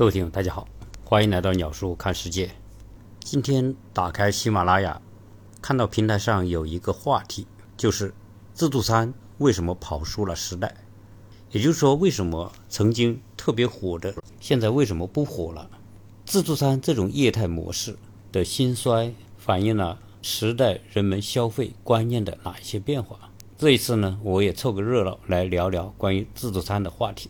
各位听友，大家好，欢迎来到鸟叔看世界。今天打开喜马拉雅，看到平台上有一个话题，就是自助餐为什么跑输了时代？也就是说，为什么曾经特别火的，现在为什么不火了？自助餐这种业态模式的兴衰，反映了时代人们消费观念的哪一些变化？这一次呢，我也凑个热闹来聊聊关于自助餐的话题。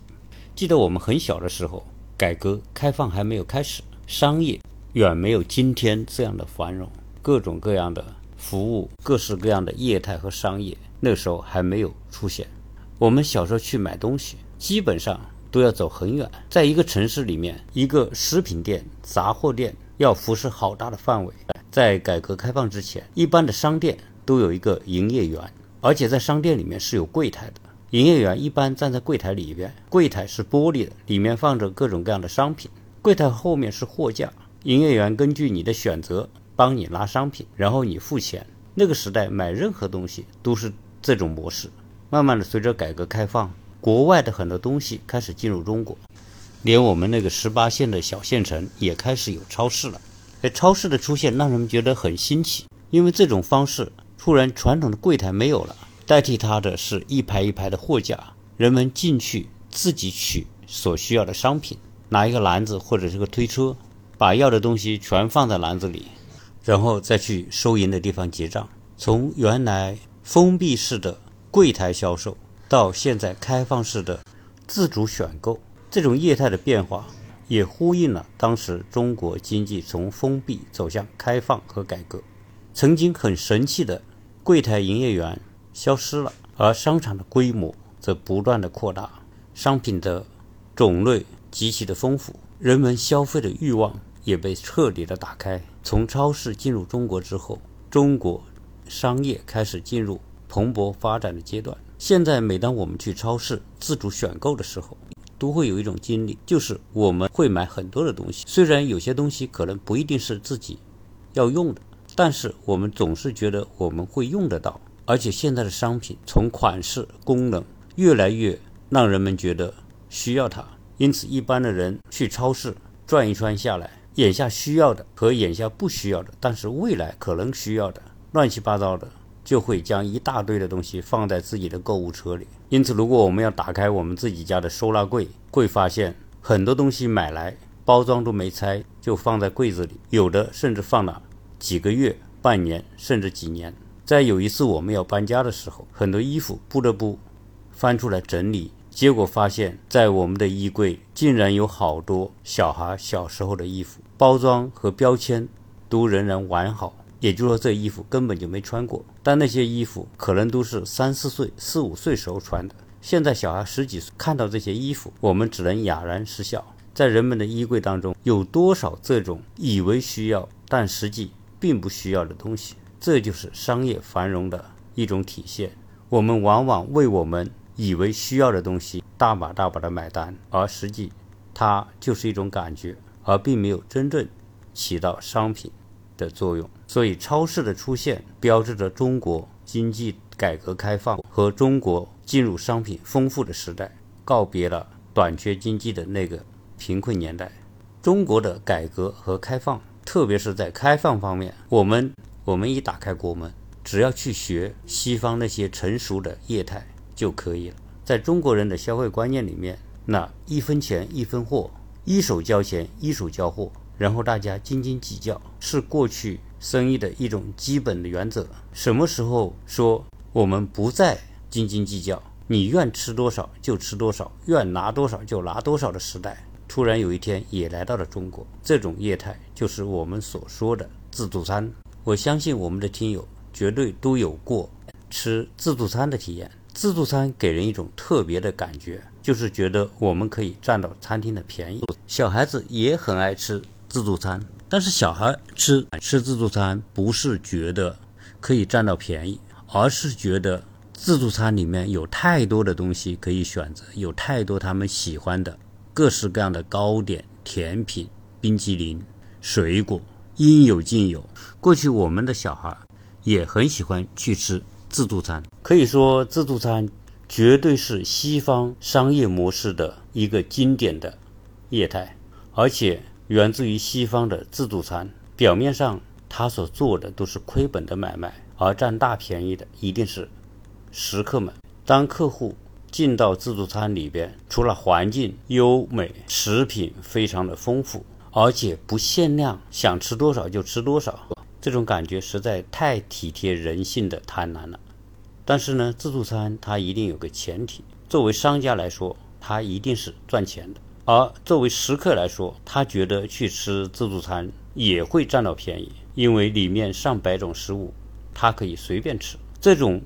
记得我们很小的时候。改革开放还没有开始，商业远没有今天这样的繁荣，各种各样的服务，各式各样的业态和商业，那时候还没有出现。我们小时候去买东西，基本上都要走很远，在一个城市里面，一个食品店、杂货店要辐射好大的范围。在改革开放之前，一般的商店都有一个营业员，而且在商店里面是有柜台的。营业员一般站在柜台里边，柜台是玻璃的，里面放着各种各样的商品。柜台后面是货架，营业员根据你的选择帮你拿商品，然后你付钱。那个时代买任何东西都是这种模式。慢慢的，随着改革开放，国外的很多东西开始进入中国，连我们那个十八线的小县城也开始有超市了。哎，超市的出现让人们觉得很新奇，因为这种方式突然传统的柜台没有了。代替它的是一排一排的货架，人们进去自己取所需要的商品，拿一个篮子或者是个推车，把要的东西全放在篮子里，然后再去收银的地方结账。从原来封闭式的柜台销售，到现在开放式的自主选购，这种业态的变化，也呼应了当时中国经济从封闭走向开放和改革。曾经很神气的柜台营业员。消失了，而商场的规模则不断的扩大，商品的种类极其的丰富，人们消费的欲望也被彻底的打开。从超市进入中国之后，中国商业开始进入蓬勃发展的阶段。现在，每当我们去超市自主选购的时候，都会有一种经历，就是我们会买很多的东西，虽然有些东西可能不一定是自己要用的，但是我们总是觉得我们会用得到。而且现在的商品从款式、功能越来越让人们觉得需要它，因此一般的人去超市转一圈下来，眼下需要的和眼下不需要的，但是未来可能需要的，乱七八糟的，就会将一大堆的东西放在自己的购物车里。因此，如果我们要打开我们自己家的收纳柜，会发现很多东西买来包装都没拆就放在柜子里，有的甚至放了几个月、半年甚至几年。在有一次我们要搬家的时候，很多衣服不得不翻出来整理，结果发现，在我们的衣柜竟然有好多小孩小时候的衣服，包装和标签都仍然完好，也就是说这衣服根本就没穿过。但那些衣服可能都是三四岁、四五岁时候穿的，现在小孩十几岁看到这些衣服，我们只能哑然失笑。在人们的衣柜当中，有多少这种以为需要但实际并不需要的东西？这就是商业繁荣的一种体现。我们往往为我们以为需要的东西大把大把的买单，而实际它就是一种感觉，而并没有真正起到商品的作用。所以，超市的出现标志着中国经济改革开放和中国进入商品丰富的时代，告别了短缺经济的那个贫困年代。中国的改革和开放，特别是在开放方面，我们。我们一打开国门，只要去学西方那些成熟的业态就可以了。在中国人的消费观念里面，那一分钱一分货，一手交钱一手交货，然后大家斤斤计较，是过去生意的一种基本的原则。什么时候说我们不再斤斤计较，你愿吃多少就吃多少，愿拿多少就拿多少的时代，突然有一天也来到了中国。这种业态就是我们所说的自助餐。我相信我们的听友绝对都有过吃自助餐的体验。自助餐给人一种特别的感觉，就是觉得我们可以占到餐厅的便宜。小孩子也很爱吃自助餐，但是小孩吃吃自助餐不是觉得可以占到便宜，而是觉得自助餐里面有太多的东西可以选择，有太多他们喜欢的各式各样的糕点、甜品、冰淇淋、水果。应有尽有。过去我们的小孩也很喜欢去吃自助餐，可以说自助餐绝对是西方商业模式的一个经典的业态。而且源自于西方的自助餐。表面上他所做的都是亏本的买卖，而占大便宜的一定是食客们。当客户进到自助餐里边，除了环境优美，食品非常的丰富，而且不限量，想吃多少就吃多少，这种感觉实在太体贴人性的贪婪了。但是呢，自助餐它一定有个前提，作为商家来说，它一定是赚钱的；而作为食客来说，他觉得去吃自助餐也会占到便宜，因为里面上百种食物，他可以随便吃。这种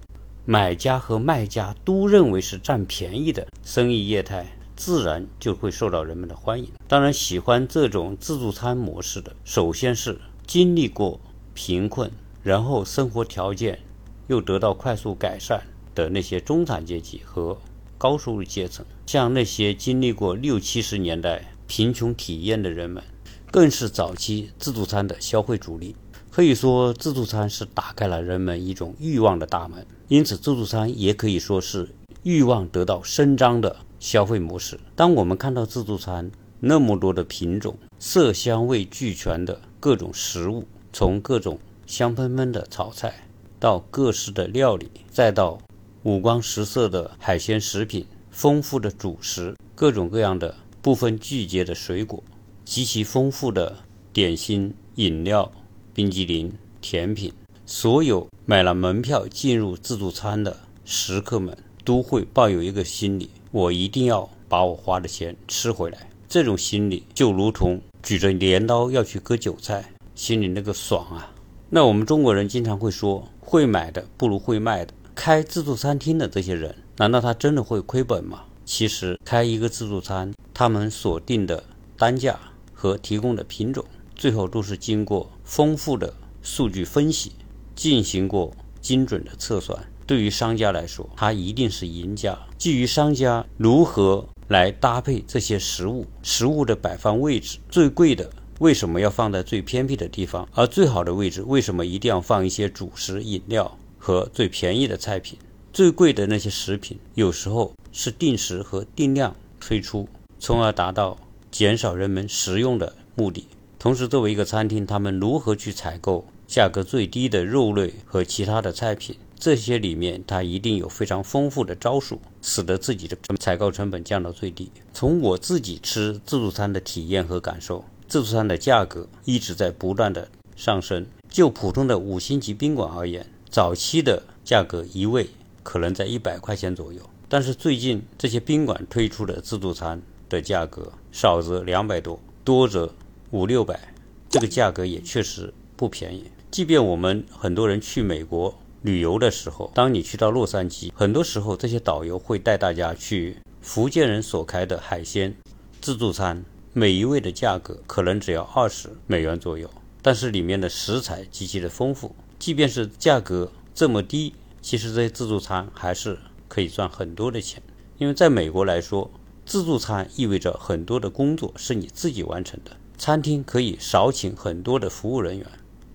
买家和卖家都认为是占便宜的生意业态，自然就会受到人们的欢迎。当然，喜欢这种自助餐模式的，首先是经历过贫困，然后生活条件。又得到快速改善的那些中产阶级和高收入阶层，像那些经历过六七十年代贫穷体验的人们，更是早期自助餐的消费主力。可以说，自助餐是打开了人们一种欲望的大门。因此，自助餐也可以说是欲望得到伸张的消费模式。当我们看到自助餐那么多的品种、色香味俱全的各种食物，从各种香喷喷的炒菜。到各式的料理，再到五光十色的海鲜食品、丰富的主食、各种各样的不分季节的水果、极其丰富的点心、饮料、冰激凌、甜品，所有买了门票进入自助餐的食客们都会抱有一个心理：我一定要把我花的钱吃回来。这种心理就如同举着镰刀要去割韭菜，心里那个爽啊！那我们中国人经常会说。会买的不如会卖的。开自助餐厅的这些人，难道他真的会亏本吗？其实，开一个自助餐，他们所定的单价和提供的品种，最后都是经过丰富的数据分析，进行过精准的测算。对于商家来说，他一定是赢家。基于商家如何来搭配这些食物，食物的摆放位置，最贵的。为什么要放在最偏僻的地方？而最好的位置，为什么一定要放一些主食、饮料和最便宜的菜品？最贵的那些食品，有时候是定时和定量推出，从而达到减少人们食用的目的。同时，作为一个餐厅，他们如何去采购价格最低的肉类和其他的菜品？这些里面，它一定有非常丰富的招数，使得自己的采购成本降到最低。从我自己吃自助餐的体验和感受。自助餐的价格一直在不断的上升。就普通的五星级宾馆而言，早期的价格一位可能在一百块钱左右，但是最近这些宾馆推出的自助餐的价格，少则两百多，多则五六百，这个价格也确实不便宜。即便我们很多人去美国旅游的时候，当你去到洛杉矶，很多时候这些导游会带大家去福建人所开的海鲜自助餐。每一位的价格可能只要二十美元左右，但是里面的食材极其的丰富。即便是价格这么低，其实这些自助餐还是可以赚很多的钱。因为在美国来说，自助餐意味着很多的工作是你自己完成的，餐厅可以少请很多的服务人员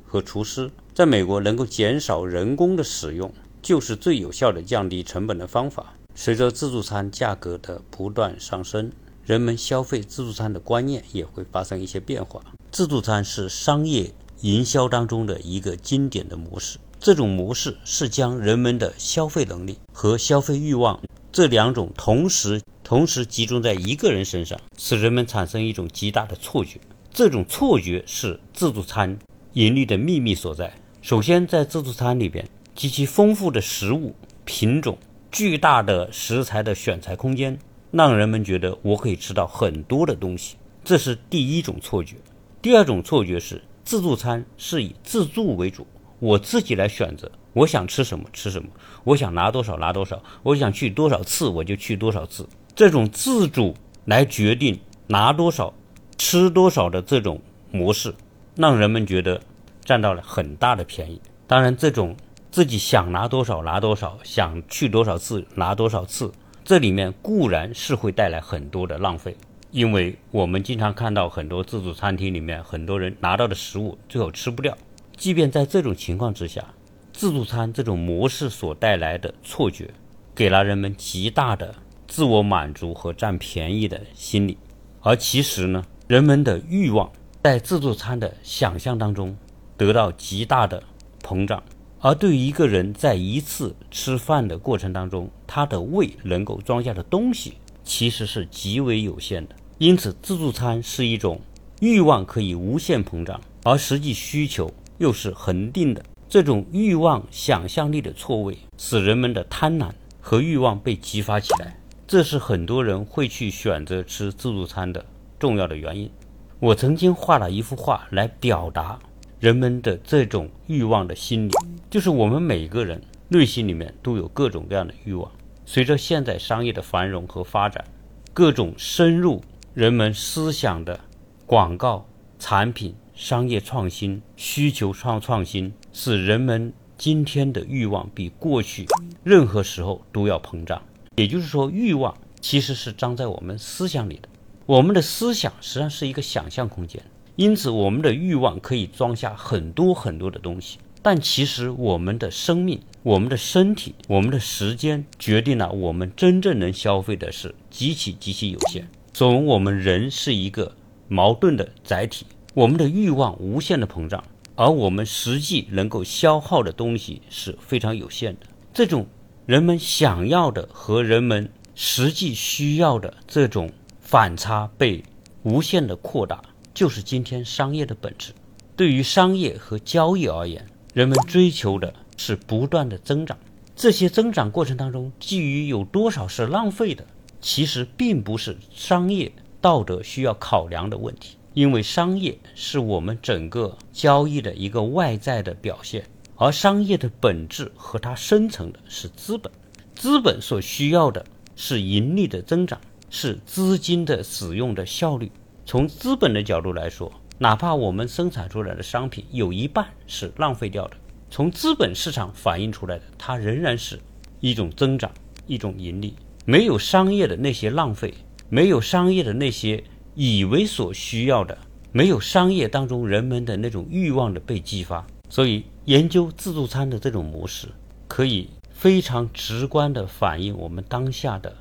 和厨师。在美国，能够减少人工的使用，就是最有效的降低成本的方法。随着自助餐价格的不断上升。人们消费自助餐的观念也会发生一些变化。自助餐是商业营销当中的一个经典的模式。这种模式是将人们的消费能力和消费欲望这两种同时同时集中在一个人身上，使人们产生一种极大的错觉。这种错觉是自助餐盈利的秘密所在。首先，在自助餐里边，极其丰富的食物品种、巨大的食材的选材空间。让人们觉得我可以吃到很多的东西，这是第一种错觉。第二种错觉是自助餐是以自助为主，我自己来选择，我想吃什么吃什么，我想拿多少拿多少，我想去多少次我就去多少次。这种自主来决定拿多少、吃多少的这种模式，让人们觉得占到了很大的便宜。当然，这种自己想拿多少拿多少，想去多少次拿多少次。这里面固然是会带来很多的浪费，因为我们经常看到很多自助餐厅里面，很多人拿到的食物最后吃不掉。即便在这种情况之下，自助餐这种模式所带来的错觉，给了人们极大的自我满足和占便宜的心理。而其实呢，人们的欲望在自助餐的想象当中得到极大的膨胀，而对于一个人在一次吃饭的过程当中，他的胃能够装下的东西其实是极为有限的。因此，自助餐是一种欲望可以无限膨胀，而实际需求又是恒定的。这种欲望想象力的错位，使人们的贪婪和欲望被激发起来，这是很多人会去选择吃自助餐的。重要的原因，我曾经画了一幅画来表达人们的这种欲望的心理，就是我们每个人内心里面都有各种各样的欲望。随着现在商业的繁荣和发展，各种深入人们思想的广告、产品、商业创新、需求创创新，使人们今天的欲望比过去任何时候都要膨胀。也就是说，欲望其实是张在我们思想里的。我们的思想实际上是一个想象空间，因此我们的欲望可以装下很多很多的东西。但其实我们的生命、我们的身体、我们的时间，决定了我们真正能消费的是极其极其有限。总，我们人是一个矛盾的载体，我们的欲望无限的膨胀，而我们实际能够消耗的东西是非常有限的。这种人们想要的和人们实际需要的这种。反差被无限的扩大，就是今天商业的本质。对于商业和交易而言，人们追求的是不断的增长。这些增长过程当中，基于有多少是浪费的，其实并不是商业道德需要考量的问题。因为商业是我们整个交易的一个外在的表现，而商业的本质和它生成的是资本。资本所需要的是盈利的增长。是资金的使用的效率。从资本的角度来说，哪怕我们生产出来的商品有一半是浪费掉的，从资本市场反映出来的，它仍然是一种增长，一种盈利。没有商业的那些浪费，没有商业的那些以为所需要的，没有商业当中人们的那种欲望的被激发。所以，研究自助餐的这种模式，可以非常直观地反映我们当下的。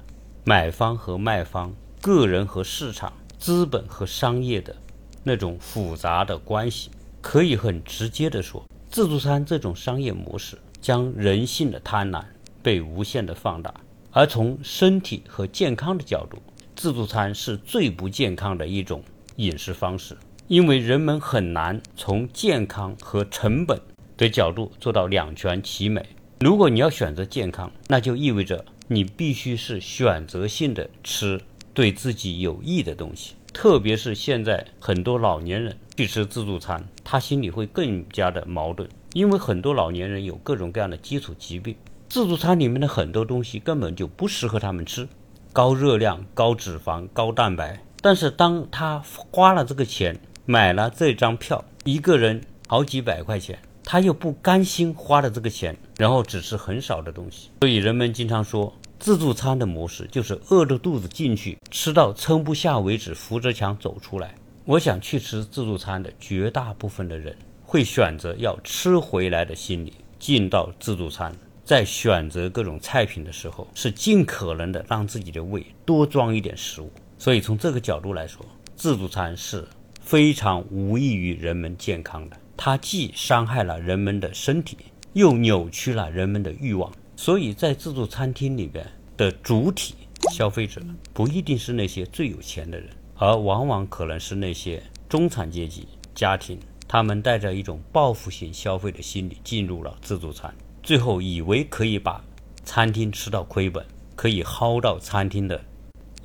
买方和卖方、个人和市场、资本和商业的那种复杂的关系，可以很直接的说，自助餐这种商业模式将人性的贪婪被无限的放大。而从身体和健康的角度，自助餐是最不健康的一种饮食方式，因为人们很难从健康和成本的角度做到两全其美。如果你要选择健康，那就意味着。你必须是选择性的吃对自己有益的东西，特别是现在很多老年人去吃自助餐，他心里会更加的矛盾，因为很多老年人有各种各样的基础疾病，自助餐里面的很多东西根本就不适合他们吃，高热量、高脂肪、高蛋白。但是当他花了这个钱买了这张票，一个人好几百块钱。他又不甘心花了这个钱，然后只吃很少的东西，所以人们经常说，自助餐的模式就是饿着肚子进去，吃到撑不下为止，扶着墙走出来。我想去吃自助餐的绝大部分的人，会选择要吃回来的心理进到自助餐，在选择各种菜品的时候，是尽可能的让自己的胃多装一点食物。所以从这个角度来说，自助餐是非常无益于人们健康的。它既伤害了人们的身体，又扭曲了人们的欲望。所以在自助餐厅里边的主体消费者，不一定是那些最有钱的人，而往往可能是那些中产阶级家庭。他们带着一种报复性消费的心理进入了自助餐，最后以为可以把餐厅吃到亏本，可以薅到餐厅的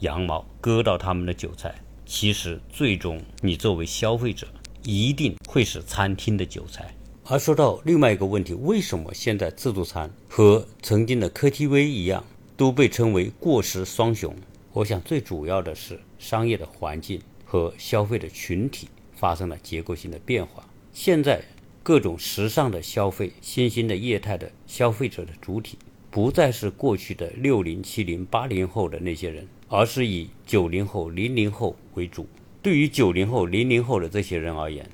羊毛，割到他们的韭菜。其实最终，你作为消费者。一定会是餐厅的韭菜。而说到另外一个问题，为什么现在自助餐和曾经的 KTV 一样都被称为过时双雄？我想最主要的是商业的环境和消费的群体发生了结构性的变化。现在各种时尚的消费、新兴的业态的消费者的主体不再是过去的六零、七零、八零后的那些人，而是以九零后、零零后为主。对于九零后、零零后的这些人而言，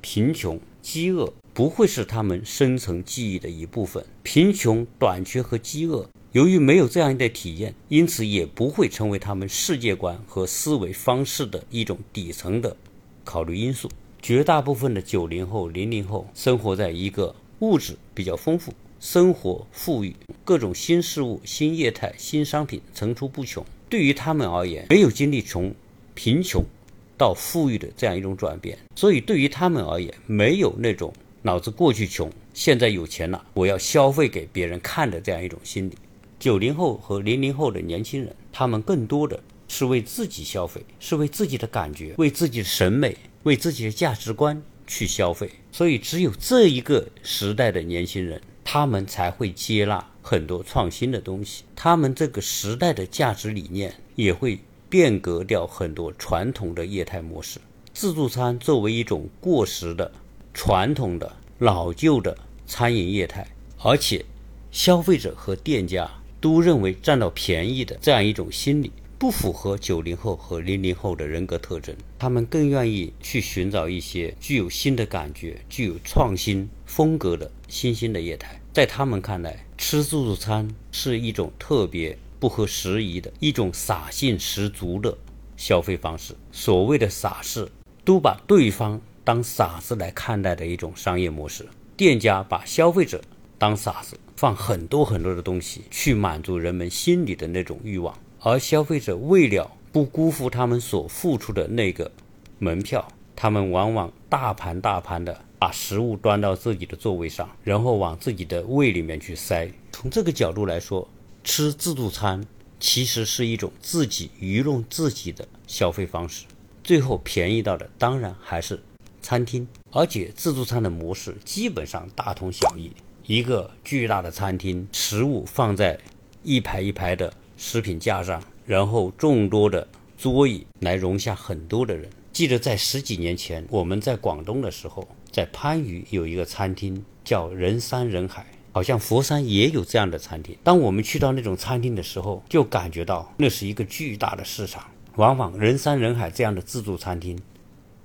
贫穷、饥饿不会是他们深层记忆的一部分。贫穷、短缺和饥饿由于没有这样的体验，因此也不会成为他们世界观和思维方式的一种底层的考虑因素。绝大部分的九零后、零零后生活在一个物质比较丰富、生活富裕、各种新事物、新业态、新商品层出不穷。对于他们而言，没有经历从贫穷到富裕的这样一种转变，所以对于他们而言，没有那种脑子过去穷，现在有钱了，我要消费给别人看的这样一种心理。九零后和零零后的年轻人，他们更多的是为自己消费，是为自己的感觉、为自己的审美、为自己的价值观去消费。所以，只有这一个时代的年轻人，他们才会接纳很多创新的东西。他们这个时代的价值理念也会变革掉很多传统的业态模式。自助餐作为一种过时的、传统的、老旧的餐饮业态，而且消费者和店家。都认为占到便宜的这样一种心理，不符合九零后和零零后的人格特征。他们更愿意去寻找一些具有新的感觉、具有创新风格的新兴的业态。在他们看来，吃自助餐是一种特别不合时宜的一种傻性十足的消费方式。所谓的傻事，都把对方当傻子来看待的一种商业模式。店家把消费者当傻子。放很多很多的东西去满足人们心里的那种欲望，而消费者为了不辜负他们所付出的那个门票，他们往往大盘大盘的把食物端到自己的座位上，然后往自己的胃里面去塞。从这个角度来说，吃自助餐其实是一种自己愚弄自己的消费方式，最后便宜到的当然还是餐厅，而且自助餐的模式基本上大同小异。一个巨大的餐厅，食物放在一排一排的食品架上，然后众多的桌椅来容下很多的人。记得在十几年前，我们在广东的时候，在番禺有一个餐厅叫人山人海，好像佛山也有这样的餐厅。当我们去到那种餐厅的时候，就感觉到那是一个巨大的市场，往往人山人海这样的自助餐厅。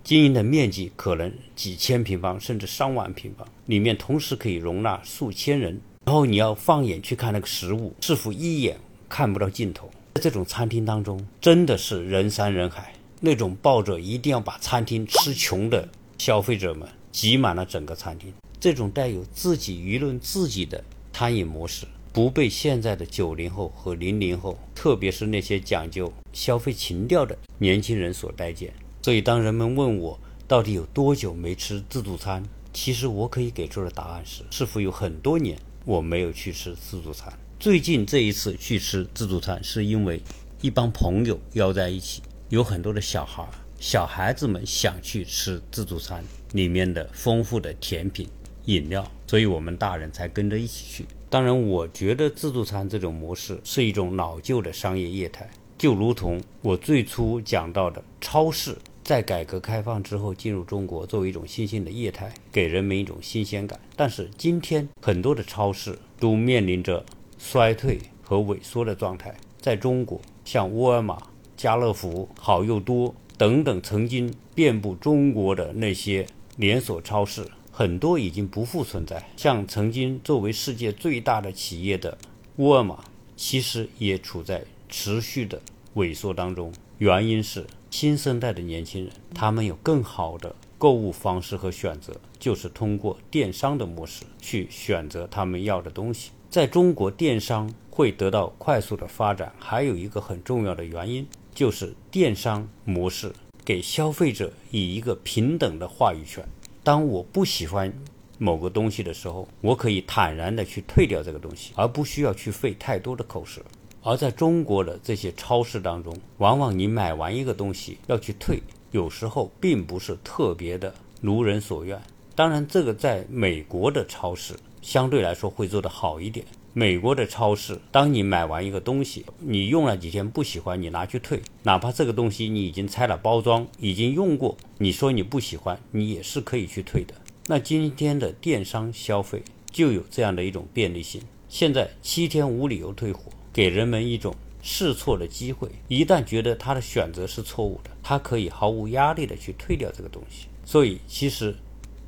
经营的面积可能几千平方，甚至上万平方，里面同时可以容纳数千人。然后你要放眼去看那个食物，似乎一眼看不到尽头。在这种餐厅当中，真的是人山人海，那种抱着一定要把餐厅吃穷的消费者们挤满了整个餐厅。这种带有自己舆论自己的餐饮模式，不被现在的九零后和零零后，特别是那些讲究消费情调的年轻人所待见。所以，当人们问我到底有多久没吃自助餐，其实我可以给出的答案是：似乎有很多年我没有去吃自助餐。最近这一次去吃自助餐，是因为一帮朋友邀在一起，有很多的小孩，小孩子们想去吃自助餐里面的丰富的甜品、饮料，所以我们大人才跟着一起去。当然，我觉得自助餐这种模式是一种老旧的商业业态，就如同我最初讲到的超市。在改革开放之后进入中国，作为一种新兴的业态，给人们一种新鲜感。但是今天很多的超市都面临着衰退和萎缩的状态。在中国，像沃尔玛、家乐福、好又多等等曾经遍布中国的那些连锁超市，很多已经不复存在。像曾经作为世界最大的企业的沃尔玛，其实也处在持续的萎缩当中。原因是。新生代的年轻人，他们有更好的购物方式和选择，就是通过电商的模式去选择他们要的东西。在中国，电商会得到快速的发展，还有一个很重要的原因，就是电商模式给消费者以一个平等的话语权。当我不喜欢某个东西的时候，我可以坦然的去退掉这个东西，而不需要去费太多的口舌。而在中国的这些超市当中，往往你买完一个东西要去退，有时候并不是特别的如人所愿。当然，这个在美国的超市相对来说会做得好一点。美国的超市，当你买完一个东西，你用了几天不喜欢，你拿去退，哪怕这个东西你已经拆了包装，已经用过，你说你不喜欢，你也是可以去退的。那今天的电商消费就有这样的一种便利性，现在七天无理由退货。给人们一种试错的机会，一旦觉得他的选择是错误的，他可以毫无压力的去退掉这个东西。所以，其实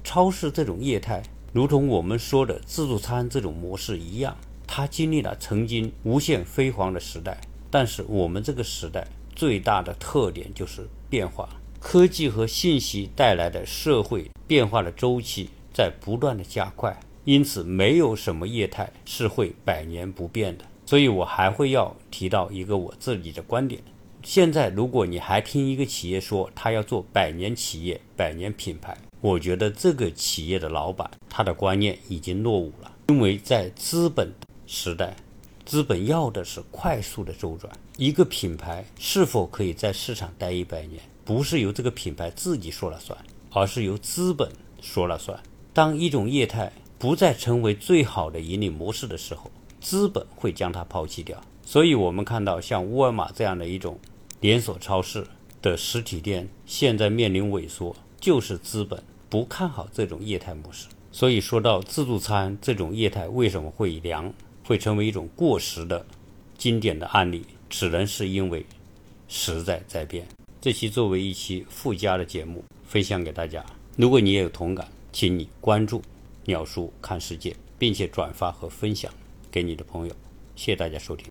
超市这种业态，如同我们说的自助餐这种模式一样，它经历了曾经无限辉煌的时代，但是我们这个时代最大的特点就是变化，科技和信息带来的社会变化的周期在不断的加快，因此没有什么业态是会百年不变的。所以我还会要提到一个我自己的观点。现在，如果你还听一个企业说他要做百年企业、百年品牌，我觉得这个企业的老板他的观念已经落伍了。因为在资本时代，资本要的是快速的周转。一个品牌是否可以在市场待一百年，不是由这个品牌自己说了算，而是由资本说了算。当一种业态不再成为最好的盈利模式的时候，资本会将它抛弃掉。所以，我们看到像沃尔玛这样的一种。连锁超市的实体店现在面临萎缩，就是资本不看好这种业态模式。所以说到自助餐这种业态为什么会凉，会成为一种过时的经典的案例，只能是因为时代在变。这期作为一期附加的节目分享给大家。如果你也有同感，请你关注鸟叔看世界，并且转发和分享给你的朋友。谢谢大家收听。